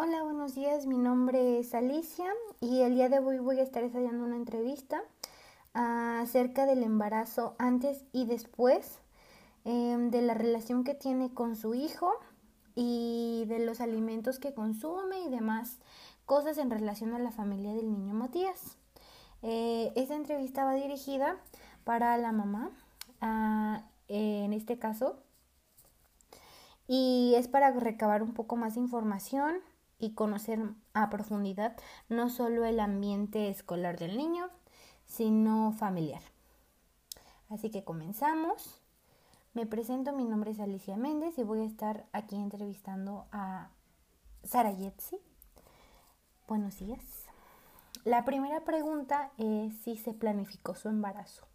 Hola, buenos días. Mi nombre es Alicia y el día de hoy voy a estar ensayando una entrevista acerca del embarazo antes y después, em, de la relación que tiene con su hijo y de los alimentos que consume y demás cosas en relación a la familia del niño Matías. Eh, esta entrevista va dirigida para la mamá, ah, en este caso, y es para recabar un poco más de información y conocer a profundidad no solo el ambiente escolar del niño, sino familiar. Así que comenzamos. Me presento, mi nombre es Alicia Méndez y voy a estar aquí entrevistando a Sara Yetzi. Buenos días. La primera pregunta es si se planificó su embarazo.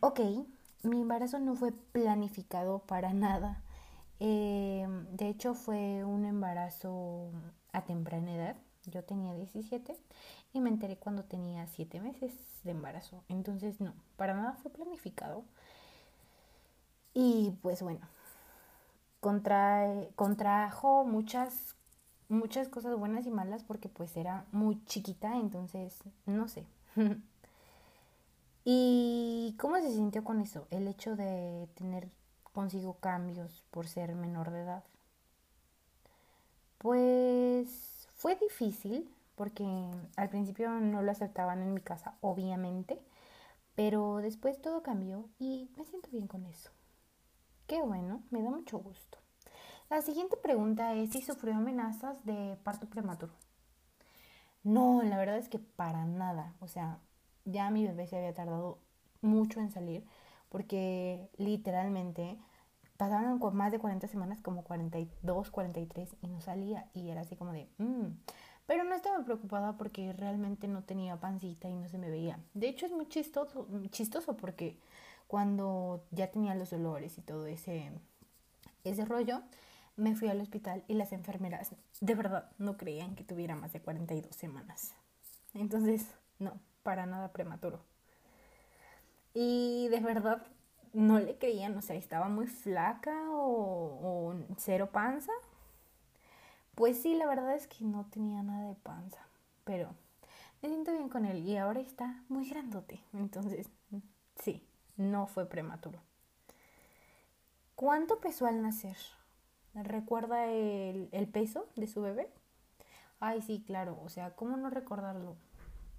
Ok, mi embarazo no fue planificado para nada. Eh, de hecho, fue un embarazo a temprana edad. Yo tenía 17 y me enteré cuando tenía 7 meses de embarazo. Entonces, no, para nada fue planificado. Y pues bueno, contrajo muchas, muchas cosas buenas y malas porque pues era muy chiquita, entonces, no sé. ¿Y cómo se sintió con eso? El hecho de tener consigo cambios por ser menor de edad. Pues fue difícil porque al principio no lo aceptaban en mi casa, obviamente, pero después todo cambió y me siento bien con eso. Qué bueno, me da mucho gusto. La siguiente pregunta es si sufrió amenazas de parto prematuro. No, la verdad es que para nada. O sea, ya mi bebé se había tardado mucho en salir porque literalmente pasaban más de 40 semanas, como 42, 43 y no salía y era así como de... Mm". Pero no estaba preocupada porque realmente no tenía pancita y no se me veía. De hecho es muy chistoso, chistoso porque cuando ya tenía los dolores y todo ese, ese rollo, me fui al hospital y las enfermeras de verdad no creían que tuviera más de 42 semanas. Entonces, no, para nada prematuro. Y de verdad no le creían, o sea, estaba muy flaca o, cero panza. Pues sí, la verdad es que no tenía nada de panza, pero me siento bien con él y ahora está muy grandote. Entonces, sí, no fue prematuro. ¿Cuánto pesó al nacer? ¿Recuerda el, el peso de su bebé? Ay, sí, claro, o sea, ¿cómo no recordarlo?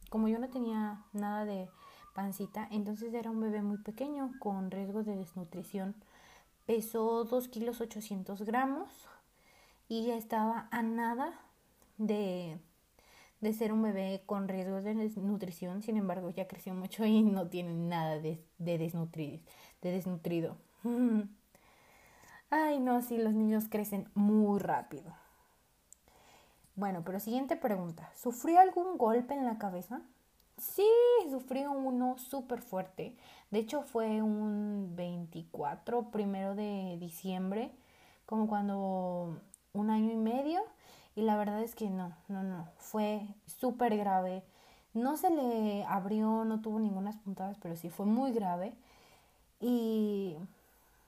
Como yo no tenía nada de pancita, entonces era un bebé muy pequeño con riesgo de desnutrición. Pesó 2 kilos 800 gramos y ya estaba a nada de, de ser un bebé con riesgo de desnutrición. Sin embargo, ya creció mucho y no tiene nada de, de, de desnutrido. Ay, no, sí, los niños crecen muy rápido. Bueno, pero siguiente pregunta. ¿Sufrió algún golpe en la cabeza? Sí, sufrí uno súper fuerte. De hecho, fue un 24, primero de diciembre, como cuando un año y medio. Y la verdad es que no, no, no, fue súper grave. No se le abrió, no tuvo ninguna puntadas, pero sí fue muy grave. Y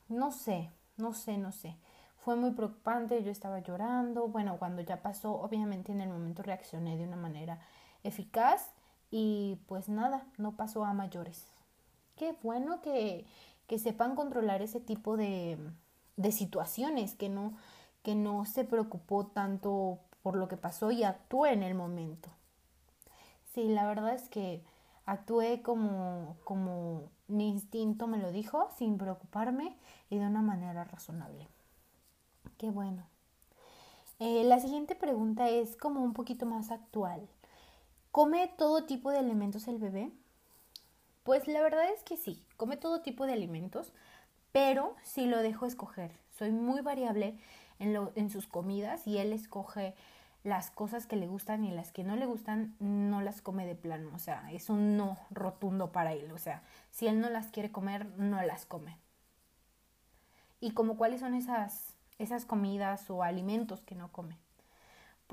no sé, no sé, no sé. Fue muy preocupante, yo estaba llorando. Bueno, cuando ya pasó, obviamente en el momento reaccioné de una manera eficaz y pues nada, no pasó a mayores. Qué bueno que, que sepan controlar ese tipo de, de situaciones, que no, que no se preocupó tanto por lo que pasó y actuó en el momento. Sí, la verdad es que actué como, como mi instinto me lo dijo, sin preocuparme y de una manera razonable. Qué bueno. Eh, la siguiente pregunta es como un poquito más actual. ¿Come todo tipo de alimentos el bebé? Pues la verdad es que sí, come todo tipo de alimentos, pero sí lo dejo escoger. Soy muy variable en, lo, en sus comidas y él escoge las cosas que le gustan y las que no le gustan no las come de plano. O sea, es un no rotundo para él. O sea, si él no las quiere comer, no las come. ¿Y como cuáles son esas, esas comidas o alimentos que no come?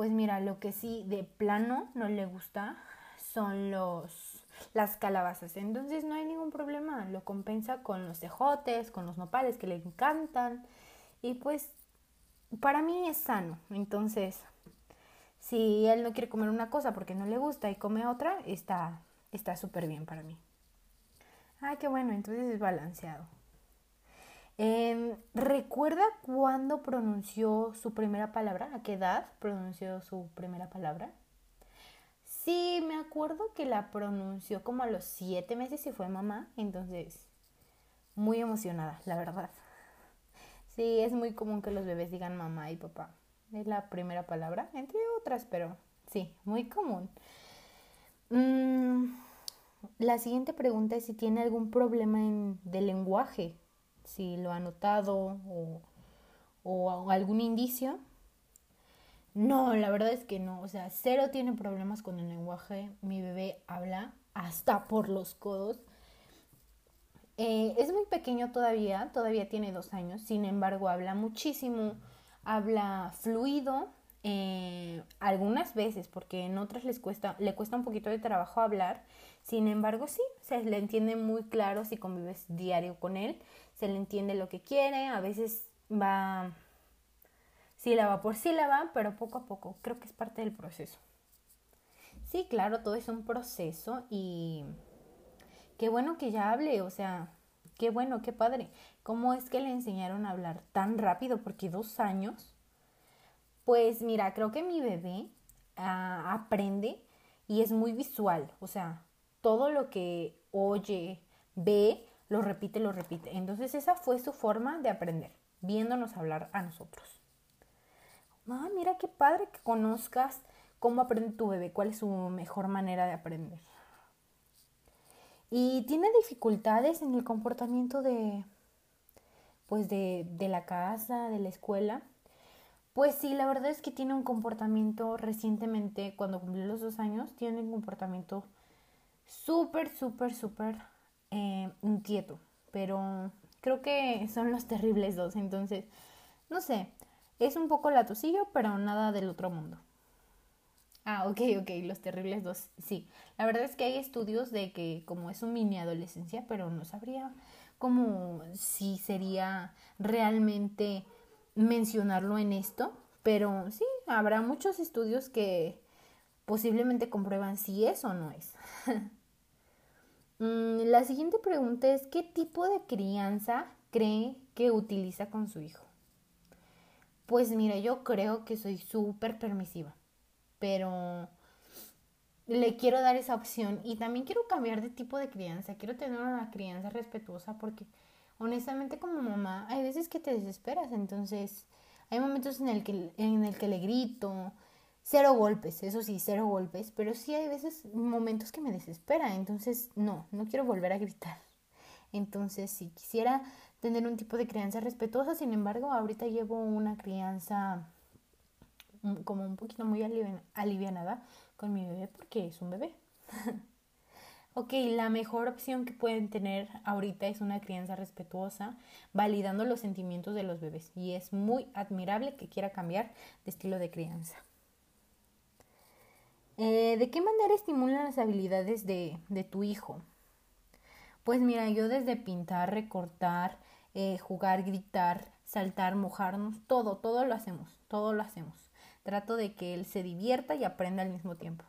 Pues mira, lo que sí de plano no le gusta son los las calabazas. Entonces no hay ningún problema, lo compensa con los cejotes, con los nopales que le encantan y pues para mí es sano. Entonces, si él no quiere comer una cosa porque no le gusta y come otra, está está súper bien para mí. Ay, qué bueno, entonces es balanceado. Em, ¿Recuerda cuándo pronunció su primera palabra? ¿A qué edad pronunció su primera palabra? Sí, me acuerdo que la pronunció como a los siete meses y fue mamá, entonces muy emocionada, la verdad. Sí, es muy común que los bebés digan mamá y papá. Es la primera palabra, entre otras, pero sí, muy común. Mm, la siguiente pregunta es si tiene algún problema de lenguaje, si lo ha notado o, o algún indicio. No, la verdad es que no. O sea, cero tiene problemas con el lenguaje. Mi bebé habla hasta por los codos. Eh, es muy pequeño todavía, todavía tiene dos años. Sin embargo, habla muchísimo, habla fluido. Eh, algunas veces, porque en otras les cuesta, le cuesta un poquito de trabajo hablar. Sin embargo, sí, se le entiende muy claro si convives diario con él. Se le entiende lo que quiere. A veces va sílaba por sílaba, pero poco a poco. Creo que es parte del proceso. Sí, claro, todo es un proceso y qué bueno que ya hable, o sea, qué bueno, qué padre. ¿Cómo es que le enseñaron a hablar tan rápido? Porque dos años. Pues mira, creo que mi bebé ah, aprende y es muy visual, o sea, todo lo que oye, ve, lo repite, lo repite. Entonces esa fue su forma de aprender, viéndonos hablar a nosotros ah, mira qué padre que conozcas cómo aprende tu bebé, cuál es su mejor manera de aprender. Y tiene dificultades en el comportamiento de, pues de, de la casa, de la escuela. Pues sí, la verdad es que tiene un comportamiento recientemente, cuando cumplió los dos años, tiene un comportamiento súper, súper, súper eh, inquieto. Pero creo que son los terribles dos. Entonces, no sé, es un poco latosillo, pero nada del otro mundo. Ah, ok, ok, los terribles dos. Sí, la verdad es que hay estudios de que como es un mini adolescencia, pero no sabría como si sería realmente mencionarlo en esto, pero sí, habrá muchos estudios que posiblemente comprueban si es o no es. Mm, la siguiente pregunta es, ¿qué tipo de crianza cree que utiliza con su hijo? Pues mira, yo creo que soy súper permisiva, pero le quiero dar esa opción y también quiero cambiar de tipo de crianza, quiero tener una crianza respetuosa porque honestamente como mamá hay veces que te desesperas, entonces hay momentos en el que, en el que le grito, cero golpes, eso sí, cero golpes, pero sí hay veces momentos que me desespera, entonces no, no quiero volver a gritar. Entonces, si quisiera tener un tipo de crianza respetuosa. Sin embargo, ahorita llevo una crianza como un poquito muy alivianada con mi bebé porque es un bebé. ok, la mejor opción que pueden tener ahorita es una crianza respetuosa, validando los sentimientos de los bebés. Y es muy admirable que quiera cambiar de estilo de crianza. Eh, ¿De qué manera estimulan las habilidades de, de tu hijo? Pues mira, yo desde pintar, recortar, eh, jugar, gritar, saltar, mojarnos, todo, todo lo hacemos, todo lo hacemos. Trato de que él se divierta y aprenda al mismo tiempo.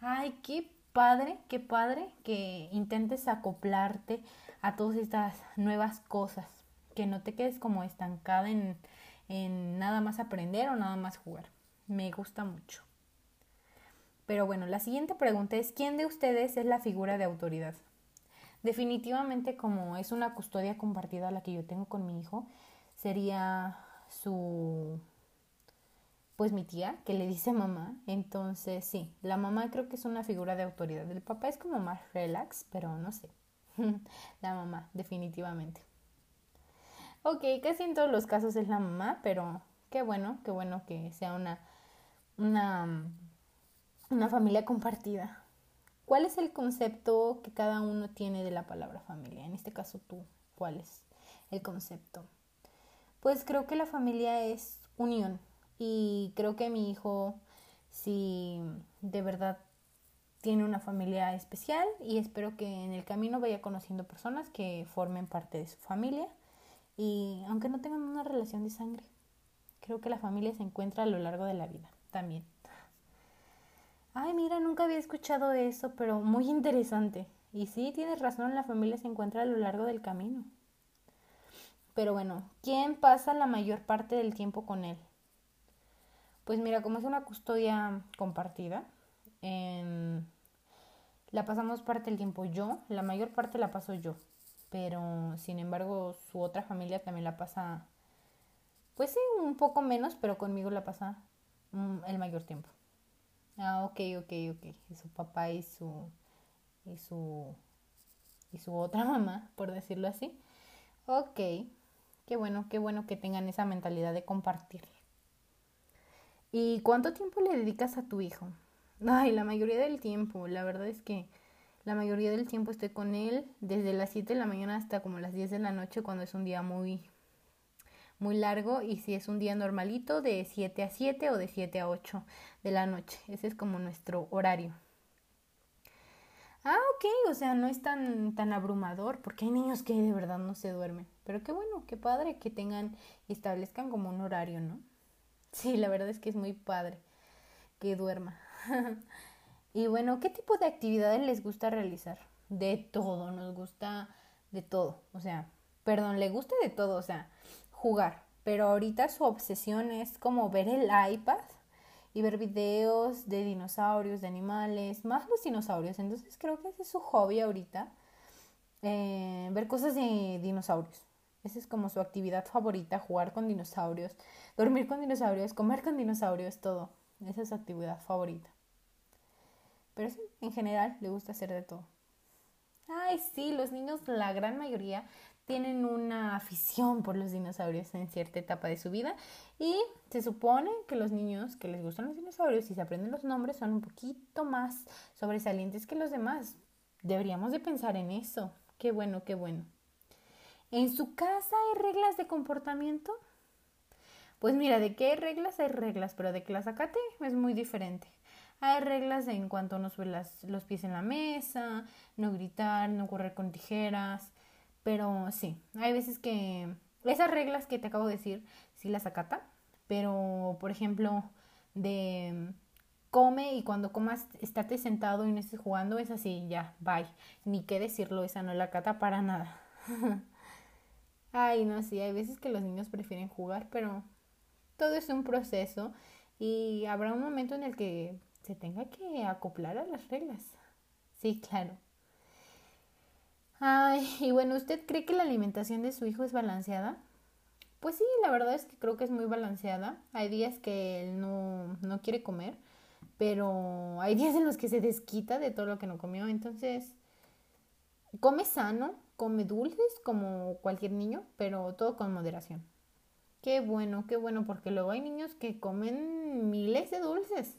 Ay, qué padre, qué padre que intentes acoplarte a todas estas nuevas cosas, que no te quedes como estancada en, en nada más aprender o nada más jugar. Me gusta mucho. Pero bueno, la siguiente pregunta es, ¿quién de ustedes es la figura de autoridad? Definitivamente como es una custodia compartida la que yo tengo con mi hijo, sería su pues mi tía, que le dice mamá. Entonces, sí, la mamá creo que es una figura de autoridad. El papá es como más relax, pero no sé. la mamá, definitivamente. Ok, casi en todos los casos es la mamá, pero qué bueno, qué bueno que sea una, una, una familia compartida. ¿Cuál es el concepto que cada uno tiene de la palabra familia? En este caso tú, ¿cuál es el concepto? Pues creo que la familia es unión y creo que mi hijo, si de verdad tiene una familia especial y espero que en el camino vaya conociendo personas que formen parte de su familia y aunque no tengan una relación de sangre. Creo que la familia se encuentra a lo largo de la vida también. Ay, mira, nunca había escuchado eso, pero muy interesante. Y sí, tienes razón, la familia se encuentra a lo largo del camino. Pero bueno, ¿quién pasa la mayor parte del tiempo con él? Pues mira, como es una custodia compartida, la pasamos parte del tiempo yo, la mayor parte la paso yo, pero sin embargo su otra familia también la pasa, pues sí, un poco menos, pero conmigo la pasa mm, el mayor tiempo. Ah, ok, ok, ok. su papá y su, y su, y su otra mamá, por decirlo así. Ok, qué bueno, qué bueno que tengan esa mentalidad de compartir. ¿Y cuánto tiempo le dedicas a tu hijo? Ay, la mayoría del tiempo. La verdad es que la mayoría del tiempo estoy con él desde las 7 de la mañana hasta como las 10 de la noche cuando es un día muy muy largo y si es un día normalito de 7 a 7 o de 7 a 8 de la noche. Ese es como nuestro horario. Ah, ok, o sea, no es tan, tan abrumador porque hay niños que de verdad no se duermen. Pero qué bueno, qué padre que tengan y establezcan como un horario, ¿no? Sí, la verdad es que es muy padre que duerma. y bueno, ¿qué tipo de actividades les gusta realizar? De todo, nos gusta de todo. O sea, perdón, le gusta de todo, o sea, jugar. Pero ahorita su obsesión es como ver el iPad y ver videos de dinosaurios, de animales, más los dinosaurios. Entonces creo que ese es su hobby ahorita, eh, ver cosas de dinosaurios. Esa es como su actividad favorita, jugar con dinosaurios, dormir con dinosaurios, comer con dinosaurios, todo. Esa es su actividad favorita. Pero sí, en general le gusta hacer de todo. Ay, sí, los niños, la gran mayoría, tienen una afición por los dinosaurios en cierta etapa de su vida y se supone que los niños que les gustan los dinosaurios y se aprenden los nombres son un poquito más sobresalientes que los demás. Deberíamos de pensar en eso. Qué bueno, qué bueno. ¿En su casa hay reglas de comportamiento? Pues mira, de qué hay reglas hay reglas, pero de que las acate es muy diferente. Hay reglas en cuanto no subir los pies en la mesa, no gritar, no correr con tijeras, pero sí, hay veces que esas reglas que te acabo de decir, sí las acata, pero por ejemplo, de come y cuando comas estate sentado y no estés jugando, es así, ya, bye. Ni qué decirlo, esa no la acata para nada. Ay, no, sí, hay veces que los niños prefieren jugar, pero todo es un proceso y habrá un momento en el que se tenga que acoplar a las reglas. Sí, claro. Ay, y bueno, ¿usted cree que la alimentación de su hijo es balanceada? Pues sí, la verdad es que creo que es muy balanceada. Hay días que él no, no quiere comer, pero hay días en los que se desquita de todo lo que no comió. Entonces, come sano, come dulces como cualquier niño, pero todo con moderación. Qué bueno, qué bueno, porque luego hay niños que comen miles de dulces.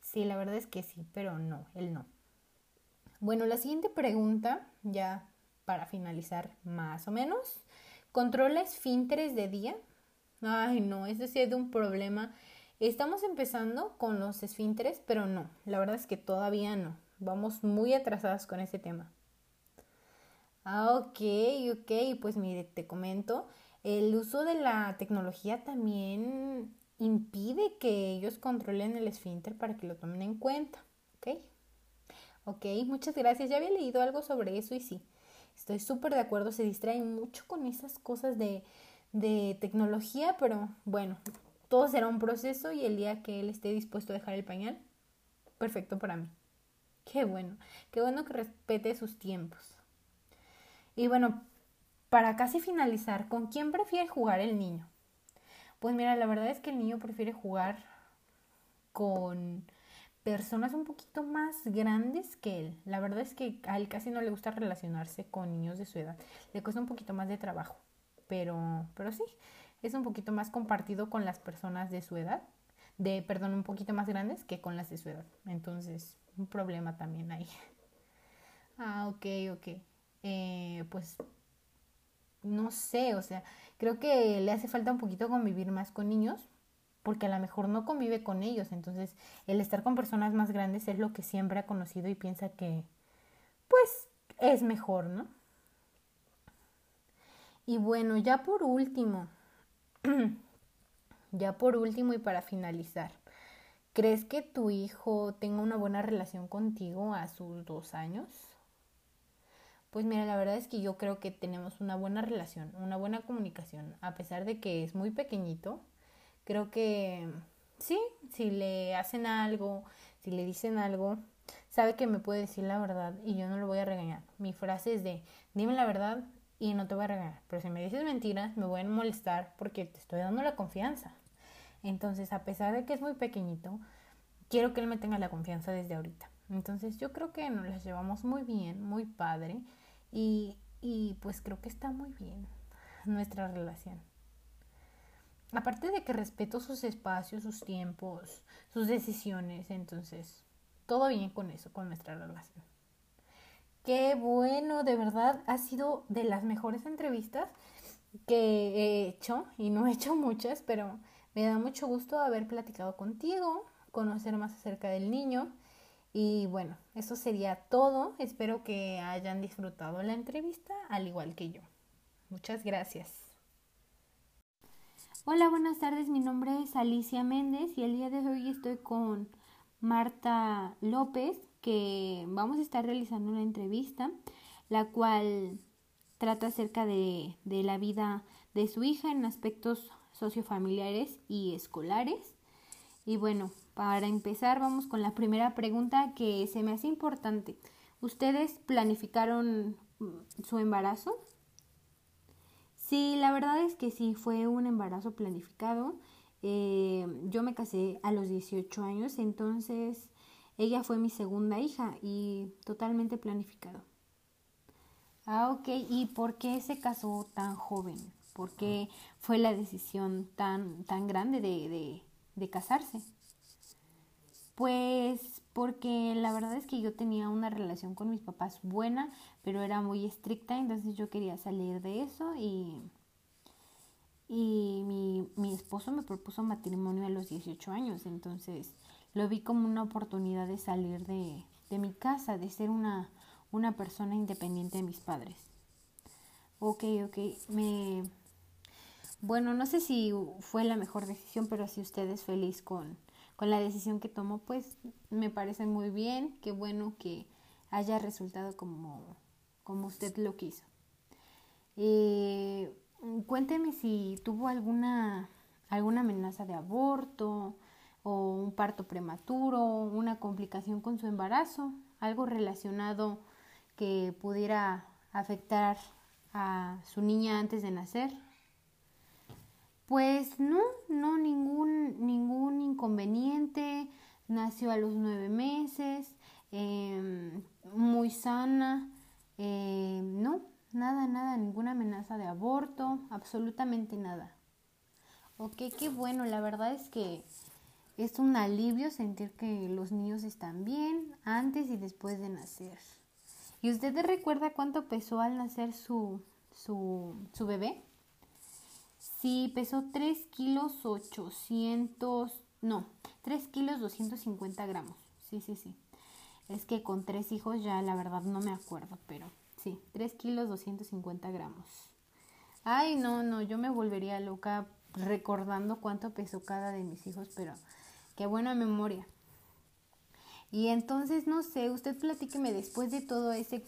Sí, la verdad es que sí, pero no, él no. Bueno, la siguiente pregunta, ya para finalizar más o menos. ¿Controla esfínteres de día? Ay, no, eso sí es de un problema. Estamos empezando con los esfínteres, pero no, la verdad es que todavía no. Vamos muy atrasadas con ese tema. Ah, ok, ok, pues mire, te comento, el uso de la tecnología también impide que ellos controlen el esfínter para que lo tomen en cuenta, ¿ok? Ok, muchas gracias. Ya había leído algo sobre eso y sí, estoy súper de acuerdo. Se distraen mucho con esas cosas de, de tecnología, pero bueno, todo será un proceso y el día que él esté dispuesto a dejar el pañal, perfecto para mí. Qué bueno, qué bueno que respete sus tiempos. Y bueno, para casi finalizar, ¿con quién prefiere jugar el niño? Pues mira, la verdad es que el niño prefiere jugar con personas un poquito más grandes que él. La verdad es que a él casi no le gusta relacionarse con niños de su edad. Le cuesta un poquito más de trabajo. Pero, pero sí, es un poquito más compartido con las personas de su edad. De, perdón, un poquito más grandes que con las de su edad. Entonces, un problema también ahí. Ah, ok, ok. Eh, pues no sé, o sea, creo que le hace falta un poquito convivir más con niños, porque a lo mejor no convive con ellos, entonces el estar con personas más grandes es lo que siempre ha conocido y piensa que, pues, es mejor, ¿no? Y bueno, ya por último, Ya por último y para finalizar, ¿crees que tu hijo tenga una buena relación contigo a sus dos años? Pues mira, la verdad es que yo creo que tenemos una buena relación, una buena comunicación, a pesar de que es muy pequeñito. Creo que sí, si le hacen algo, si le dicen algo, sabe que me puede decir la verdad y yo no lo voy a regañar. Mi frase es de, dime la verdad y no te voy a regañar. Pero si me dices mentiras, me voy a molestar porque te estoy dando la confianza. Entonces, a pesar de que es muy pequeñito, quiero que él me tenga la confianza desde ahorita. Entonces, yo creo que nos las llevamos muy bien, muy padre y, y pues creo que está muy bien nuestra relación. Aparte de que respeto sus espacios, sus tiempos, sus decisiones, entonces todo bien con eso, con nuestra relación. Qué bueno, de verdad, ha sido de las mejores entrevistas que he hecho, y no he hecho muchas, pero me da mucho gusto haber platicado contigo, conocer más acerca del niño. Y bueno, eso sería todo. Espero que hayan disfrutado la entrevista, al igual que yo. Muchas gracias. Hola, buenas tardes. Mi nombre es Alicia Méndez y el día de hoy estoy con Marta López, que vamos a estar realizando una entrevista, la cual trata acerca de, de la vida de su hija en aspectos sociofamiliares y escolares. Y bueno, para empezar vamos con la primera pregunta que se me hace importante. ¿Ustedes planificaron su embarazo? Sí, la verdad es que sí, fue un embarazo planificado. Eh, yo me casé a los 18 años, entonces ella fue mi segunda hija y totalmente planificado. Ah, ok. ¿Y por qué se casó tan joven? ¿Por qué fue la decisión tan, tan grande de, de, de casarse? Pues porque la verdad es que yo tenía una relación con mis papás buena, pero era muy estricta, entonces yo quería salir de eso y y mi, mi esposo me propuso matrimonio a los 18 años, entonces lo vi como una oportunidad de salir de, de mi casa, de ser una, una persona independiente de mis padres. Ok, ok, me... Bueno, no sé si fue la mejor decisión, pero si usted es feliz con, con la decisión que tomó, pues me parece muy bien, qué bueno que haya resultado como, como usted lo quiso. Eh, cuénteme si tuvo alguna, alguna amenaza de aborto o un parto prematuro, una complicación con su embarazo, algo relacionado que pudiera afectar a su niña antes de nacer. Pues no, no, ningún, ningún inconveniente. Nació a los nueve meses, em, muy sana. Eh, no, Nada, nada, ninguna amenaza de aborto, absolutamente nada. Ok, qué bueno, la verdad es que es un alivio sentir que los niños están bien antes y después de nacer. ¿Y usted recuerda cuánto pesó al nacer su, su, su bebé? Sí, pesó 3 kilos 800, no, 3 kilos 250 gramos. Sí, sí, sí. Es que con tres hijos ya la verdad no me acuerdo, pero sí, 3 kilos 250 gramos. Ay, no, no, yo me volvería loca recordando cuánto pesó cada de mis hijos, pero qué buena memoria. Y entonces, no sé, usted platíqueme después de todo ese,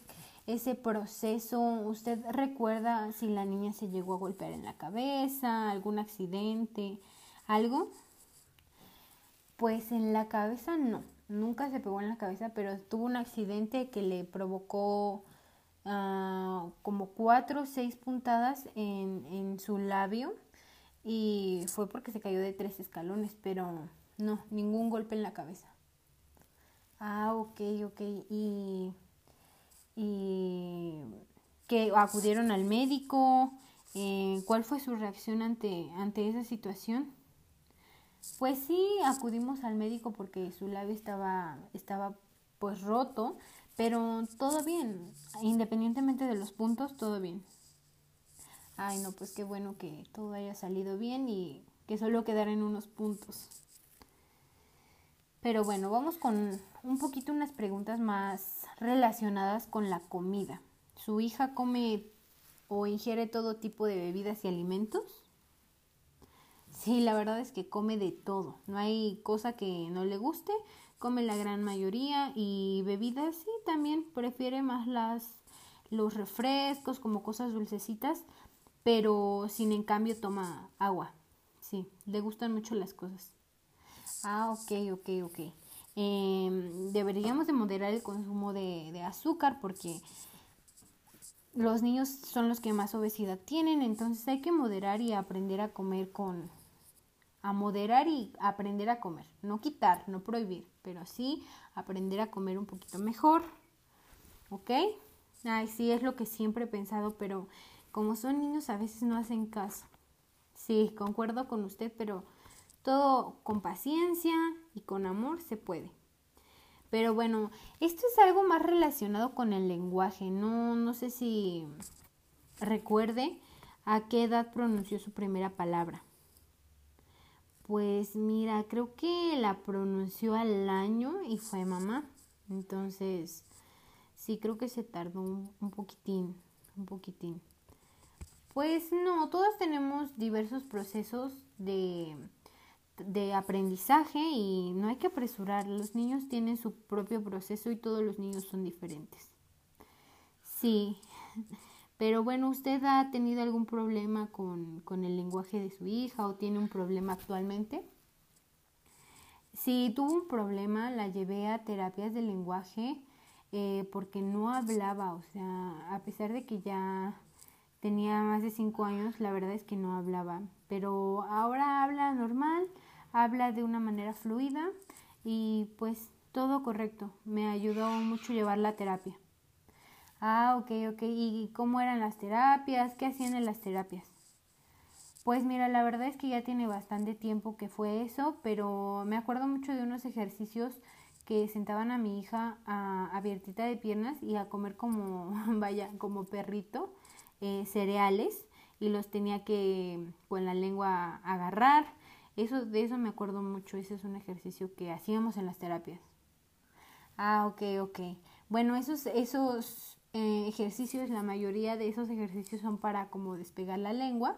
ese proceso, ¿usted recuerda si la niña se llegó a golpear en la cabeza, algún accidente, algo? Pues en la cabeza no, nunca se pegó en la cabeza, pero tuvo un accidente que le provocó Ah, como cuatro o seis puntadas en, en su labio y fue porque se cayó de tres escalones, pero no, ningún golpe en la cabeza. Ah, ok, ok. Y, y que acudieron al médico. Eh, ¿Cuál fue su reacción ante, ante esa situación? Pues sí, acudimos al médico porque su labio estaba, estaba pues roto, pero todo bien, independientemente de los puntos, todo bien. Ay, no, pues qué bueno que todo haya salido bien y que solo quedaran unos puntos. Pero bueno, vamos con un poquito unas preguntas más relacionadas con la comida. ¿Su hija come o ingiere todo tipo de bebidas y alimentos? Sí, la verdad es que come de todo. No hay cosa que no le guste. Come la gran mayoría y bebidas sí también prefiere más las los refrescos como cosas dulcecitas, pero sin en cambio toma agua. Sí, le gustan mucho las cosas. Ah, ok, ok, ok. Em, deberíamos de moderar el consumo de, de azúcar porque los niños son los que más obesidad tienen, entonces hay que moderar y aprender a comer con, a moderar y aprender a comer, no quitar, no prohibir, pero sí aprender a comer un poquito mejor, ¿ok? Ay, sí, es lo que siempre he pensado, pero como son niños a veces no hacen caso. Sí, concuerdo con usted, pero todo con paciencia y con amor se puede. Pero bueno, esto es algo más relacionado con el lenguaje. No, no sé si recuerde a qué edad pronunció su primera palabra. Pues mira, creo que la pronunció al año y fue mamá. Entonces, sí, creo que se tardó un, poquitín, un poquitín. Pues no, todos tenemos diversos procesos de, de aprendizaje y no hay que apresurar. Los niños tienen su propio proceso y todos los niños son diferentes. Sí, pero bueno, ¿usted ha tenido algún problema con, con el lenguaje de su hija o tiene un problema actualmente? Si tuvo un problema, la llevé a terapias de lenguaje eh, porque no hablaba, o sea, a pesar de que ya tenía más de cinco años, la verdad es que no hablaba, pero ahora habla normal, habla de una manera fluida y pues todo correcto. Me ayudó mucho llevar la terapia. Ah, ok, ok. ¿Y cómo eran las terapias? ¿Qué hacían en las terapias? Pues mira, la verdad es que ya tiene bastante tiempo que fue eso, pero me acuerdo mucho de unos ejercicios que sentaban a mi hija a, abiertita de piernas y a comer como, vaya, como perrito eh, cereales y los tenía que con la lengua agarrar. Eso, de eso me acuerdo mucho, ese es un ejercicio que hacíamos en las terapias. Ah, ok, ok. Bueno, esos, esos eh, ejercicios, la mayoría de esos ejercicios son para como despegar la lengua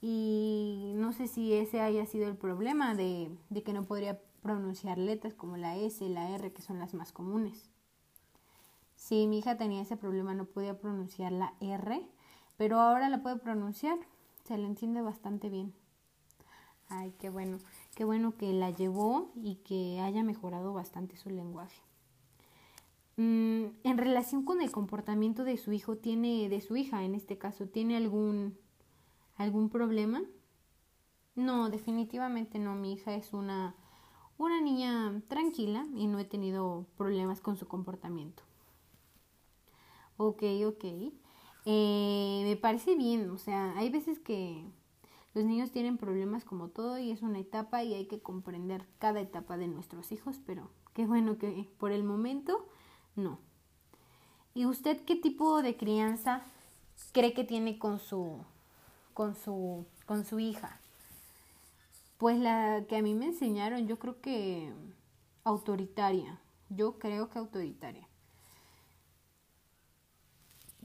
y no sé si ese haya sido el problema de, de que no podría pronunciar letras como la S, la R, que son las más comunes. Sí, mi hija tenía ese problema, no podía pronunciar la R, pero ahora la puede pronunciar, se la entiende bastante bien. Ay, qué bueno, qué bueno que la llevó y que haya mejorado bastante su lenguaje. Mm, en relación con el comportamiento de su hijo, tiene, de su hija en este caso, ¿tiene algún, algún problema? No, definitivamente no. Mi hija es una, una niña tranquila y no he tenido problemas con su comportamiento. Ok, ok. Eh, me parece bien, o sea, hay veces que los niños tienen problemas como todo y es una etapa y hay que comprender cada etapa de nuestros hijos, pero qué bueno que por el momento no. ¿Y usted qué tipo de crianza cree que tiene con su con su con su hija? Pues la que a mí me enseñaron, yo creo que autoritaria. Yo creo que autoritaria.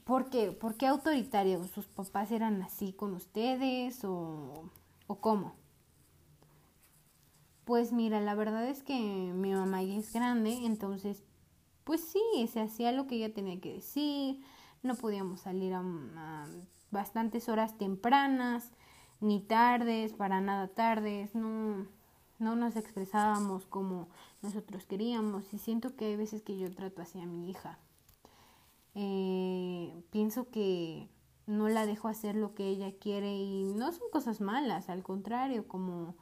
¿Por qué? ¿Por qué autoritaria? ¿Sus papás eran así con ustedes o, o cómo? Pues mira, la verdad es que mi mamá ya es grande, entonces, pues sí, se hacía lo que ella tenía que decir, no podíamos salir a, bastantes horas tempranas, ni tardes, para nada tardes, no, no nos expresábamos como nosotros queríamos y siento que hay veces que yo trato así a mi hija. Eh, pienso que no la dejo hacer lo que ella quiere y no son cosas malas, al contrario, como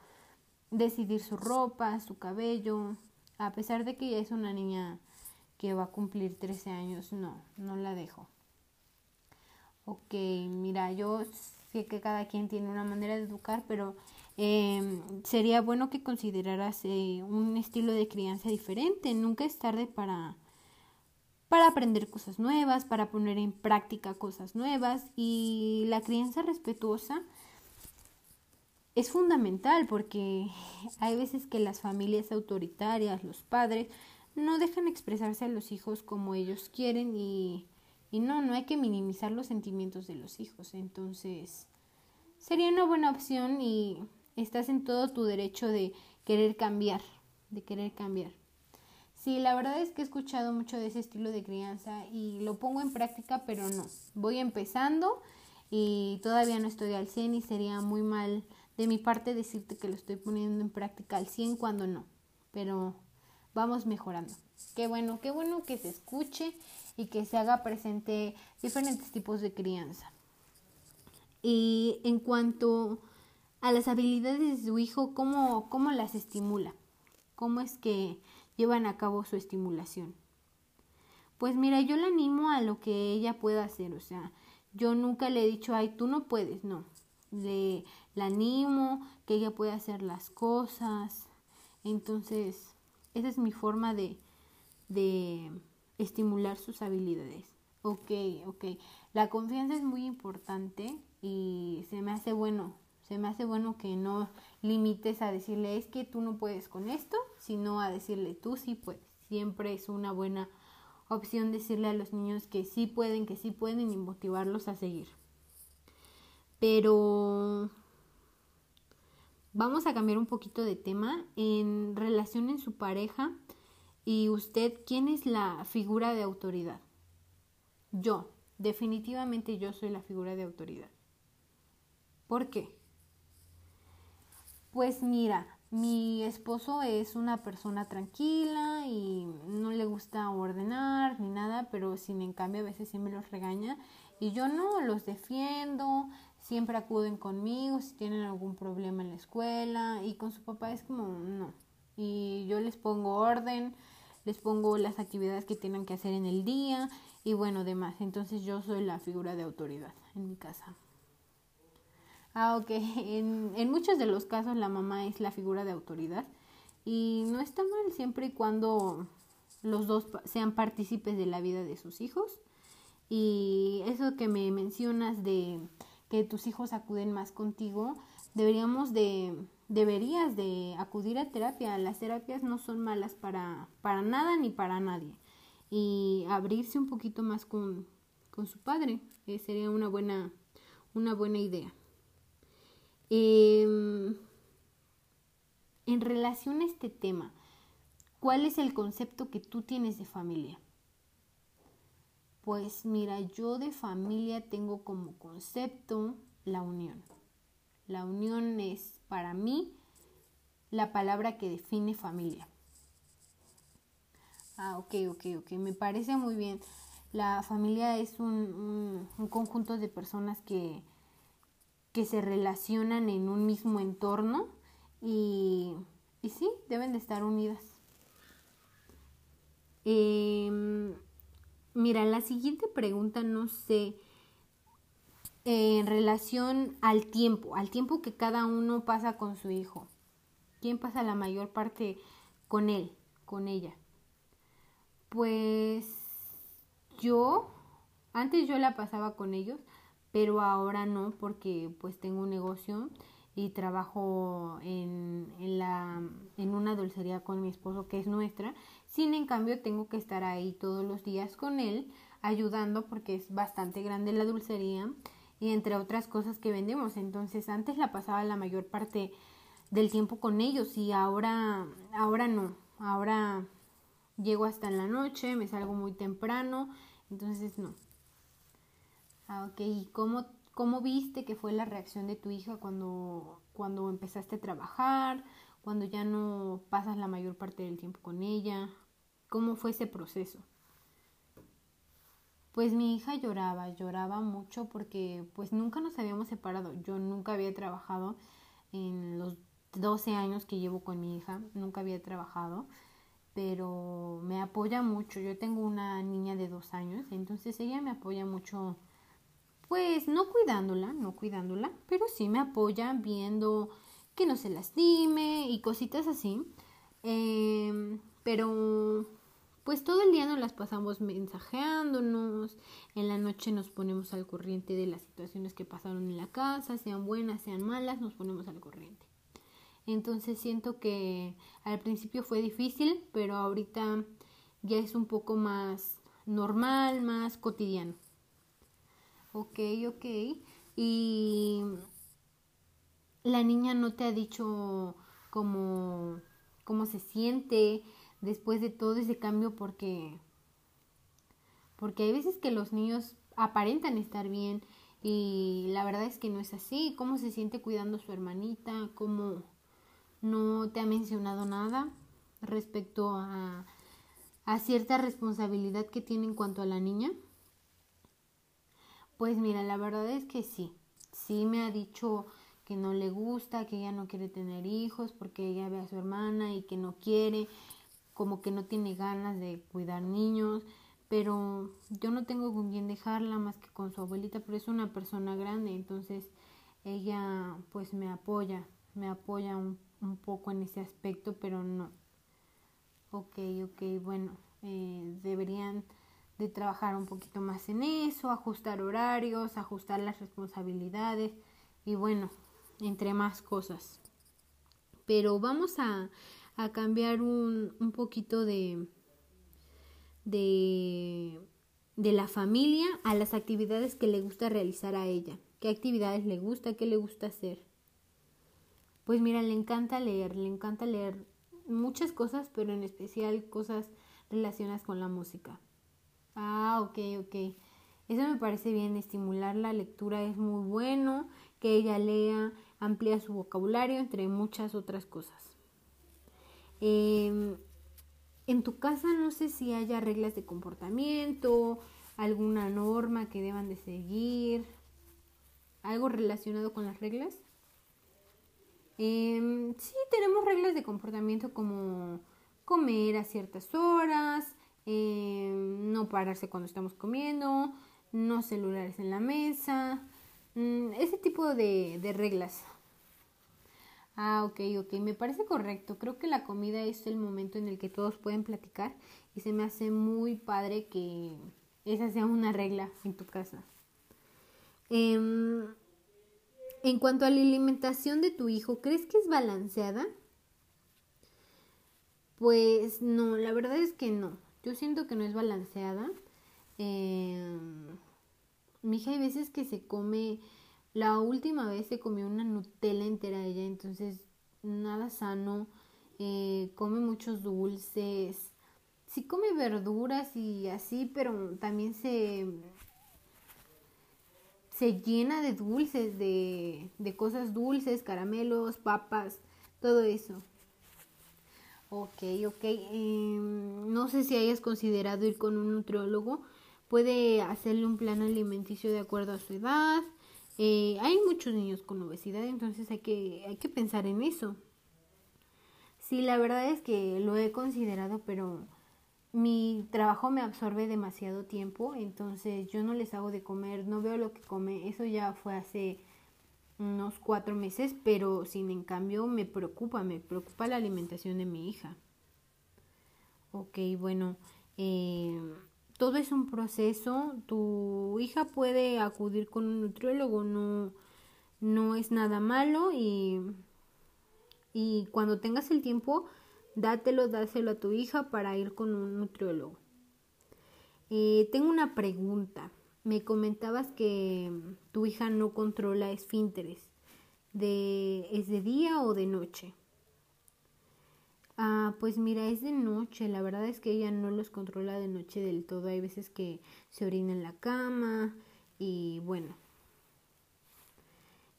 decidir su ropa, su cabello, a pesar de que ella es una niña que va a cumplir 13 años, no, no la dejo. Ok, mira, yo sé que cada quien tiene una manera de educar, pero eh, sería bueno que consideraras eh, un estilo de crianza diferente. Nunca es tarde para para aprender cosas nuevas, para poner en práctica cosas nuevas y la crianza respetuosa es fundamental porque hay veces que las familias autoritarias, los padres, no dejan expresarse a los hijos como ellos quieren y, y no, no hay que minimizar los sentimientos de los hijos. Entonces, sería una buena opción y estás en todo tu derecho de querer cambiar, de querer cambiar. Sí, la verdad es que he escuchado mucho de ese estilo de crianza y lo pongo en práctica, pero no. Voy empezando y todavía no estoy al 100 y sería muy mal de mi parte decirte que lo estoy poniendo en práctica al 100 cuando no. Pero vamos mejorando. Qué bueno, qué bueno que se escuche y que se haga presente diferentes tipos de crianza. Y en cuanto a las habilidades de su hijo, ¿cómo, cómo las estimula? ¿Cómo es que llevan a cabo su estimulación? Pues mira, yo la animo a lo que ella pueda hacer, o sea, yo nunca le he dicho, ay, tú no puedes, no. Le la animo, que ella pueda hacer las cosas. Entonces, esa es mi forma de, de estimular sus habilidades. Ok, ok. La confianza es muy importante y se me hace bueno, se me hace bueno que no limites a decirle es que tú no puedes con esto, sino a decirle tú sí puedes. Siempre es una buena opción decirle a los niños que sí pueden, que sí pueden y motivarlos a seguir. Pero vamos a cambiar un poquito de tema en relación en su pareja y usted, ¿quién es la figura de autoridad? Yo, definitivamente yo soy la figura de autoridad. ¿Por qué? Pues mira, mi esposo es una persona tranquila y no le gusta ordenar ni nada, pero sin en cambio a veces sí me los regaña y yo no los defiendo, siempre acuden conmigo si tienen algún problema en la escuela y con su papá es como no. Y yo les pongo orden, les pongo las actividades que tienen que hacer en el día y bueno, demás. Entonces yo soy la figura de autoridad en mi casa. Ah, ok. En, en muchos de los casos la mamá es la figura de autoridad y no está mal siempre y cuando los dos sean partícipes de la vida de sus hijos. Y eso que me mencionas de que tus hijos acuden más contigo, deberíamos de, deberías de acudir a terapia. Las terapias no son malas para, para nada ni para nadie. Y abrirse un poquito más con, con su padre eh, sería una buena, una buena idea. Em, en relación a este tema, ¿cuál es el concepto que tú tienes de familia? Pues mira, yo de familia tengo como concepto la unión. La unión es para mí la palabra que define familia. Ah, ok, ok, ok, me parece muy bien. La familia es un, un conjunto de personas que, que se relacionan en un mismo entorno y, y sí, deben de estar unidas. Em, mira, la siguiente pregunta no sé en relación al tiempo, al tiempo que cada uno pasa con su hijo. ¿Quién pasa la mayor parte con él, con ella? Pues yo, antes yo la pasaba con ellos, pero ahora no porque pues tengo un negocio y trabajo en, en, la, en una dulcería con mi esposo que es nuestra. Sin en cambio tengo que estar ahí todos los días con él ayudando porque es bastante grande la dulcería y entre otras cosas que vendemos. Entonces antes la pasaba la mayor parte del tiempo con ellos y ahora, ahora no. Ahora llego hasta en la noche, me salgo muy temprano, entonces no. Ah, ok. ¿Y cómo, cómo viste que fue la reacción de tu hija cuando, cuando empezaste a trabajar, cuando ya no pasas la mayor parte del tiempo con ella? ¿Cómo fue ese proceso? Pues mi hija lloraba, lloraba mucho porque pues nunca nos habíamos separado. Yo nunca había trabajado en los 12 años que llevo con mi hija, nunca había trabajado, pero me apoya mucho. Yo tengo una niña de dos años, entonces ella me apoya mucho pues no cuidándola, no cuidándola, pero sí me apoya viendo que no se lastime y cositas así. Em, pero pues todo el día nos las pasamos mensajeándonos, en la noche nos ponemos al corriente de las situaciones que pasaron en la casa, sean buenas, sean malas, nos ponemos al corriente. Entonces siento que al principio fue difícil, pero ahorita ya es un poco más normal, más cotidiano. Ok, ok. Y la niña no te ha dicho cómo, cómo se siente después de todo ese cambio porque porque hay veces que los niños aparentan estar bien y la verdad es que no es así. ¿Cómo se siente cuidando a su hermanita? ¿Cómo no te ha mencionado nada respecto a, a cierta responsabilidad que tiene en cuanto a la niña? Pues mira, la verdad es que sí. Sí me ha dicho que no le gusta, que ella no quiere tener hijos porque ella ve a su hermana y que no quiere, como que no tiene ganas de cuidar niños pero yo no tengo con quién dejarla más que con su abuelita, pero es una persona grande, entonces ella pues me apoya, me apoya un, poco en ese aspecto, pero no. Ok, ok, bueno, eh, deberían de trabajar un poquito más en eso, ajustar horarios, ajustar las responsabilidades y bueno, entre más cosas. Pero vamos a, a cambiar un, un poquito de, de, de la familia a las actividades que le gusta realizar a ella. ¿Qué actividades le gusta? ¿Qué le gusta hacer? Pues mira, le encanta leer, le encanta leer muchas cosas, pero en especial cosas relacionadas con la música. Ah, ok, ok. Eso me parece bien, estimular la lectura es muy bueno, que ella lea, amplía su vocabulario, entre muchas otras cosas. Eh, en tu casa no sé si haya reglas de comportamiento, alguna norma que deban de seguir, algo relacionado con las reglas. Eh, sí, tenemos reglas de comportamiento como comer a ciertas horas, em, no pararse cuando estamos comiendo, no celulares en la mesa, mm, ese tipo de, de reglas. Ah, ok, ok, me parece correcto. Creo que la comida es el momento en el que todos pueden platicar y se me hace muy padre que esa sea una regla en tu casa. Em, en cuanto a la alimentación de tu hijo, ¿crees que es balanceada? Pues no, la verdad es que no. Yo siento que no es balanceada. Em, mi hija hay veces que se come la última vez se comió una Nutella entera ella, entonces nada sano. Eh, come muchos dulces. Sí come verduras y así, pero también se se llena de dulces, de, de cosas dulces, caramelos, papas, todo eso. Ok, ok. Em, no sé si hayas considerado ir con un nutriólogo. Puede hacerle un plan alimenticio de acuerdo a su edad. Eh, hay muchos niños con obesidad, entonces hay que, hay que pensar en eso. Sí, la verdad es que lo he considerado, pero mi trabajo me absorbe demasiado tiempo, entonces yo no les hago de comer, no veo lo que come. Eso ya fue hace unos cuatro meses, pero sin en cambio me preocupa, me preocupa la alimentación de mi hija. Ok, bueno, eh, todo es un proceso. Tu hija puede acudir con un nutriólogo, no, no es nada malo y, y cuando tengas el tiempo, dátelo, dáselo a tu hija para ir con un nutriólogo. Eh, tengo una pregunta. Me comentabas que tu hija no controla esfínteres. De, ¿Es de día o de noche? Ah, pues mira, es de noche. La verdad es que ella no los controla de noche del todo. Hay veces que se orina en la cama y bueno.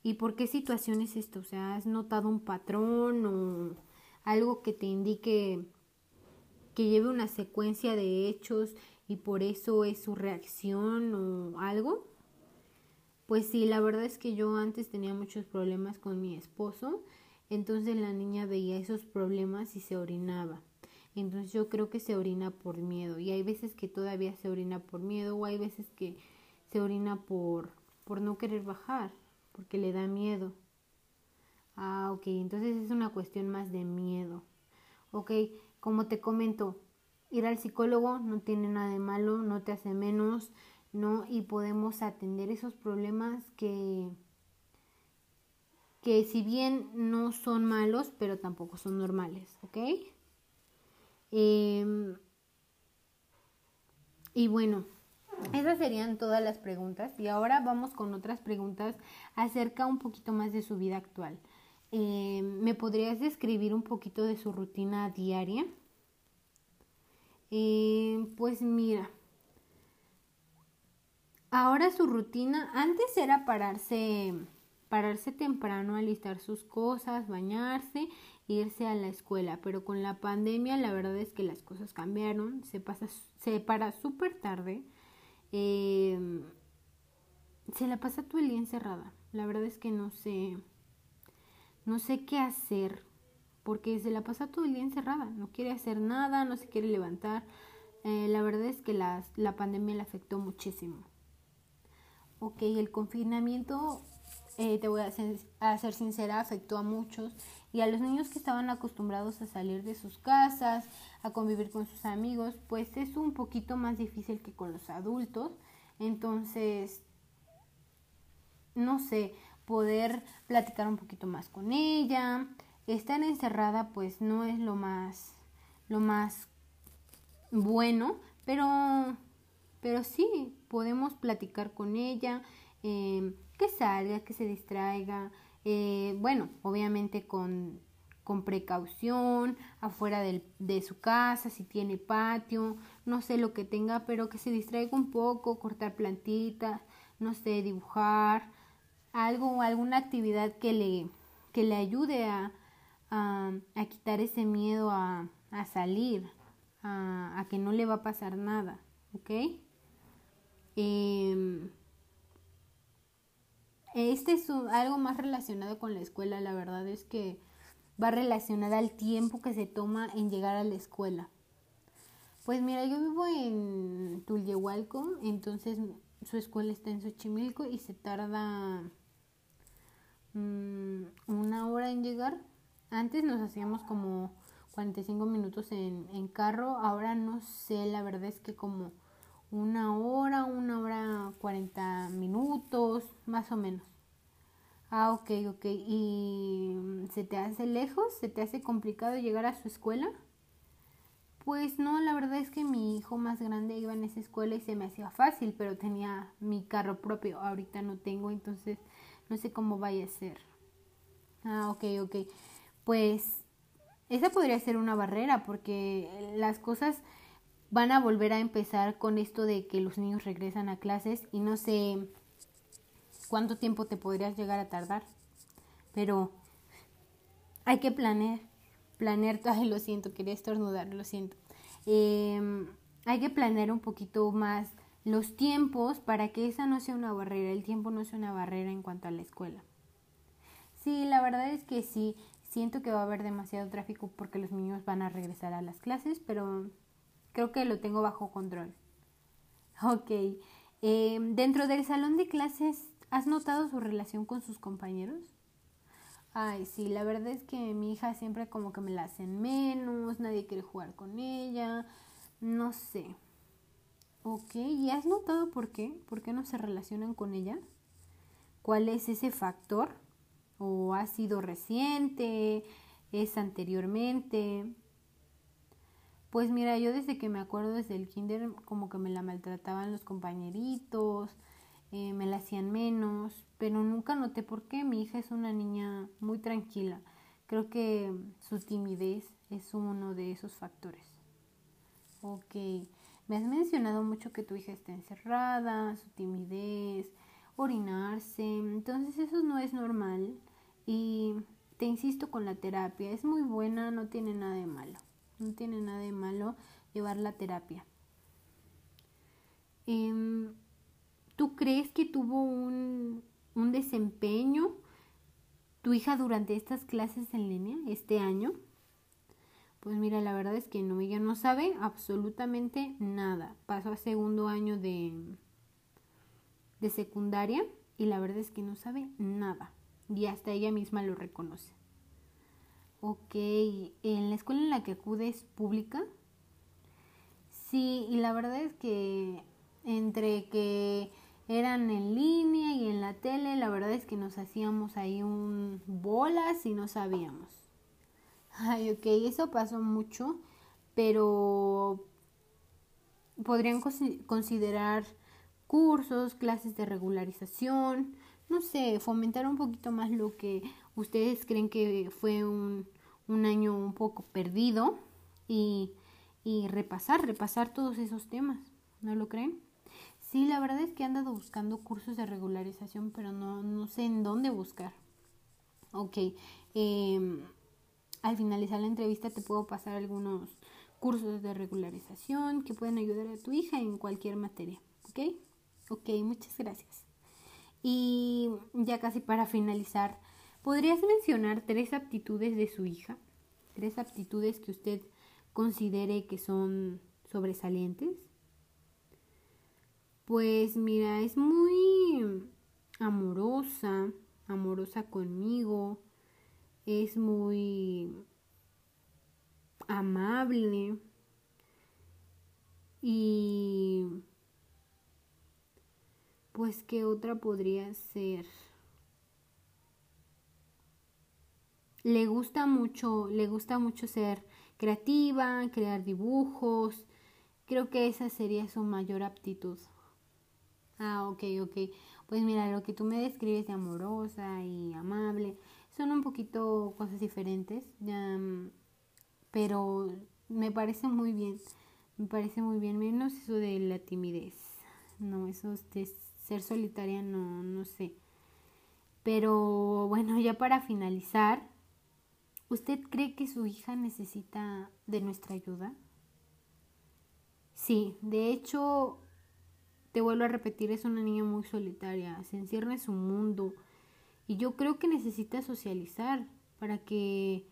¿Y por qué situación es esto? O sea, ¿has notado un patrón o algo que te indique que lleve una secuencia de hechos y por eso es su reacción o algo? Pues sí, la verdad es que yo antes tenía muchos problemas con mi esposo entonces la niña veía esos problemas y se orinaba. Entonces yo creo que se orina por miedo. Y hay veces que todavía se orina por miedo o hay veces que se orina por, por no querer bajar, porque le da miedo. Ah, ok, entonces es una cuestión más de miedo. Ok, como te comento, ir al psicólogo no tiene nada de malo, no te hace menos, ¿no? Y podemos atender esos problemas que que si bien no son malos, pero tampoco son normales, ¿ok? Em, y bueno, esas serían todas las preguntas y ahora vamos con otras preguntas acerca un poquito más de su vida actual. Eh, ¿Me podrías describir un poquito de su rutina diaria? Eh, pues mira, ahora su rutina antes era pararse, pararse temprano, alistar sus cosas, bañarse, irse a la escuela, pero con la pandemia la verdad es que las cosas cambiaron, se pasa, se para súper tarde, eh, se la pasa todo el día encerrada. La verdad es que no sé, no sé qué hacer porque se la pasa todo el día encerrada, no quiere hacer nada, no se quiere levantar. Eh, la verdad es que la, la pandemia le afectó muchísimo. Ok, el confinamiento, eh, te voy a ser, a ser sincera, afectó a muchos y a los niños que estaban acostumbrados a salir de sus casas, a convivir con sus amigos, pues es un poquito más difícil que con los adultos. Entonces, no sé, poder platicar un poquito más con ella, estar encerrada pues no es lo más lo más bueno pero pero sí podemos platicar con ella eh, que salga que se distraiga eh, bueno obviamente con con precaución afuera de su casa si tiene patio no sé lo que tenga pero que se distraiga un poco cortar plantitas no sé dibujar algo alguna actividad que le que le ayude a, a, quitar ese miedo a, a salir, a, a, que no le va a pasar nada, ¿ok? Eh, este es algo más relacionado con la escuela, la verdad es que va relacionada al tiempo que se toma en llegar a la escuela. Pues mira, yo vivo en Tulyehualco, entonces su escuela está en Xochimilco y se tarda mmm, una hora en llegar antes nos hacíamos como 45 minutos en, en carro, ahora no sé, la verdad es que como una hora, una hora 40 minutos, más o menos. Ah, ok, ok. ¿Y se te hace lejos? ¿Se te hace complicado llegar a su escuela? Pues no, la verdad es que mi hijo más grande iba en esa escuela y se me hacía fácil, pero tenía mi carro propio. Ahorita no tengo, entonces no sé cómo vaya a ser. Ah, ok, ok pues esa podría ser una barrera porque las cosas van a volver a empezar con esto de que los niños regresan a clases y no sé cuánto tiempo te podrías llegar a tardar, pero hay que planear, planear, ay lo siento, quería estornudar, lo siento. Eh, hay que planear un poquito más los tiempos para que esa no sea una barrera, el tiempo no sea una barrera en cuanto a la escuela. Sí, la verdad es que sí, Siento que va a haber demasiado tráfico porque los niños van a regresar a las clases, pero creo que lo tengo bajo control. Ok. Eh, dentro del salón de clases, ¿has notado su relación con sus compañeros? Ay, sí, la verdad es que mi hija siempre como que me la hacen menos, nadie quiere jugar con ella, no sé. Ok, ¿y has notado por qué? ¿Por qué no se relacionan con ella? ¿Cuál es ese factor? O ha sido reciente, es anteriormente. Pues mira, yo desde que me acuerdo desde el kinder como que me la maltrataban los compañeritos, eh, me la hacían menos, pero nunca noté por qué. Mi hija es una niña muy tranquila. Creo que su timidez es uno de esos factores. Ok, me has mencionado mucho que tu hija está encerrada, su timidez, orinarse, entonces eso no es normal. Y te insisto con la terapia, es muy buena, no tiene nada de malo. No tiene nada de malo llevar la terapia. Em, ¿Tú crees que tuvo un, un desempeño tu hija durante estas clases en línea este año? Pues mira, la verdad es que no, ella no sabe absolutamente nada. Pasó a segundo año de, de secundaria y la verdad es que no sabe nada y hasta ella misma lo reconoce. Ok, ¿en la escuela en la que acude es pública? Sí, y la verdad es que entre que eran en línea y en la tele, la verdad es que nos hacíamos ahí un bolas y no sabíamos. Ay, ok, eso pasó mucho, pero podrían considerar cursos, clases de regularización, no sé, fomentar un poquito más lo que ustedes creen que fue un, un año un poco perdido y, y repasar, repasar todos esos temas, ¿no lo creen? Sí, la verdad es que he andado buscando cursos de regularización, pero no, no sé en dónde buscar. Ok, eh, al finalizar la entrevista te puedo pasar algunos cursos de regularización que pueden ayudar a tu hija en cualquier materia. ¿Ok? Ok, muchas gracias. Y ya casi para finalizar, ¿podrías mencionar tres aptitudes de su hija? Tres aptitudes que usted considere que son sobresalientes. Pues mira, es muy amorosa, amorosa conmigo, es muy amable y pues qué otra podría ser le gusta mucho le gusta mucho ser creativa crear dibujos. Creo que esa sería su mayor aptitud. Ah ok ok. Pues mira lo que tú me describes de amorosa y amable son un poquito cosas diferentes, pero me parece muy bien, me parece muy bien, menos eso de la timidez, no, eso de ser solitaria, no, no sé. Pero bueno, ya para finalizar, ¿usted cree que su hija necesita de nuestra ayuda? Sí, de hecho, te vuelvo a repetir, es una niña muy solitaria, se encierra en su mundo, y yo creo que necesita socializar para que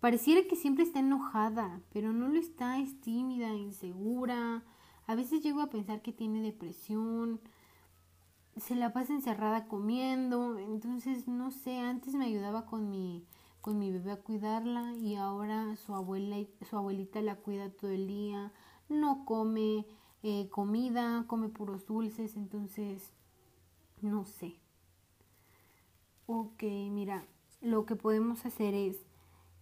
pareciera que siempre está enojada, pero no lo está, es tímida, insegura. A veces llego a pensar que tiene depresión, se la pasa encerrada comiendo, entonces no sé, antes me ayudaba con mi con mi bebé a cuidarla y ahora su abuela su abuelita la cuida todo el día, no come eh, comida, come puros dulces, entonces no sé. Ok, mira, lo que podemos hacer es,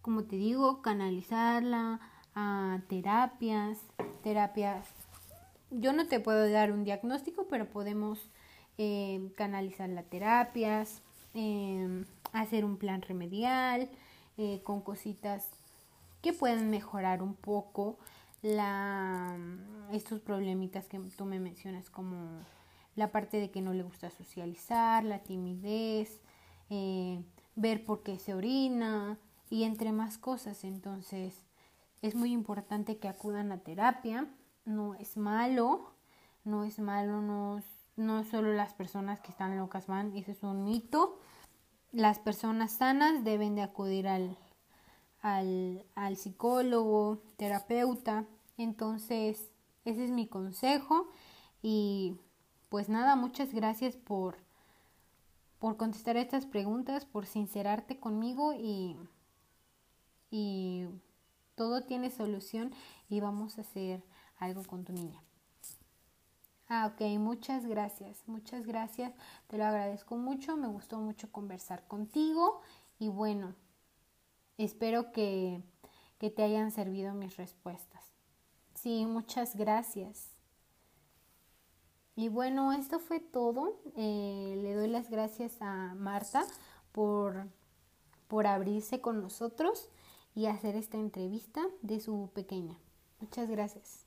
como te digo, canalizarla a terapias, terapias. Yo no te puedo dar un diagnóstico, pero podemos eh, canalizar las terapias, em, hacer un plan remedial eh, con cositas que pueden mejorar un poco la, estos problemitas que tú me mencionas como la parte de que no le gusta socializar, la timidez, eh, ver por qué se orina y entre más cosas. Entonces es muy importante que acudan a terapia. No es malo, no es malo, no, no solo las personas que están locas van, ese es un mito. Las personas sanas deben de acudir al, al, al psicólogo, terapeuta. Entonces, ese es mi consejo. Y pues nada, muchas gracias por por contestar estas preguntas, por sincerarte conmigo y, y todo tiene solución y vamos a hacer algo con tu niña. Ah, ok, muchas gracias, muchas gracias, te lo agradezco mucho, me gustó mucho conversar contigo y bueno, espero que, que te hayan servido mis respuestas. Sí, muchas gracias. Y bueno, esto fue todo. Eh, le doy las gracias a Marta por, por abrirse con nosotros y hacer esta entrevista de su pequeña. Muchas gracias.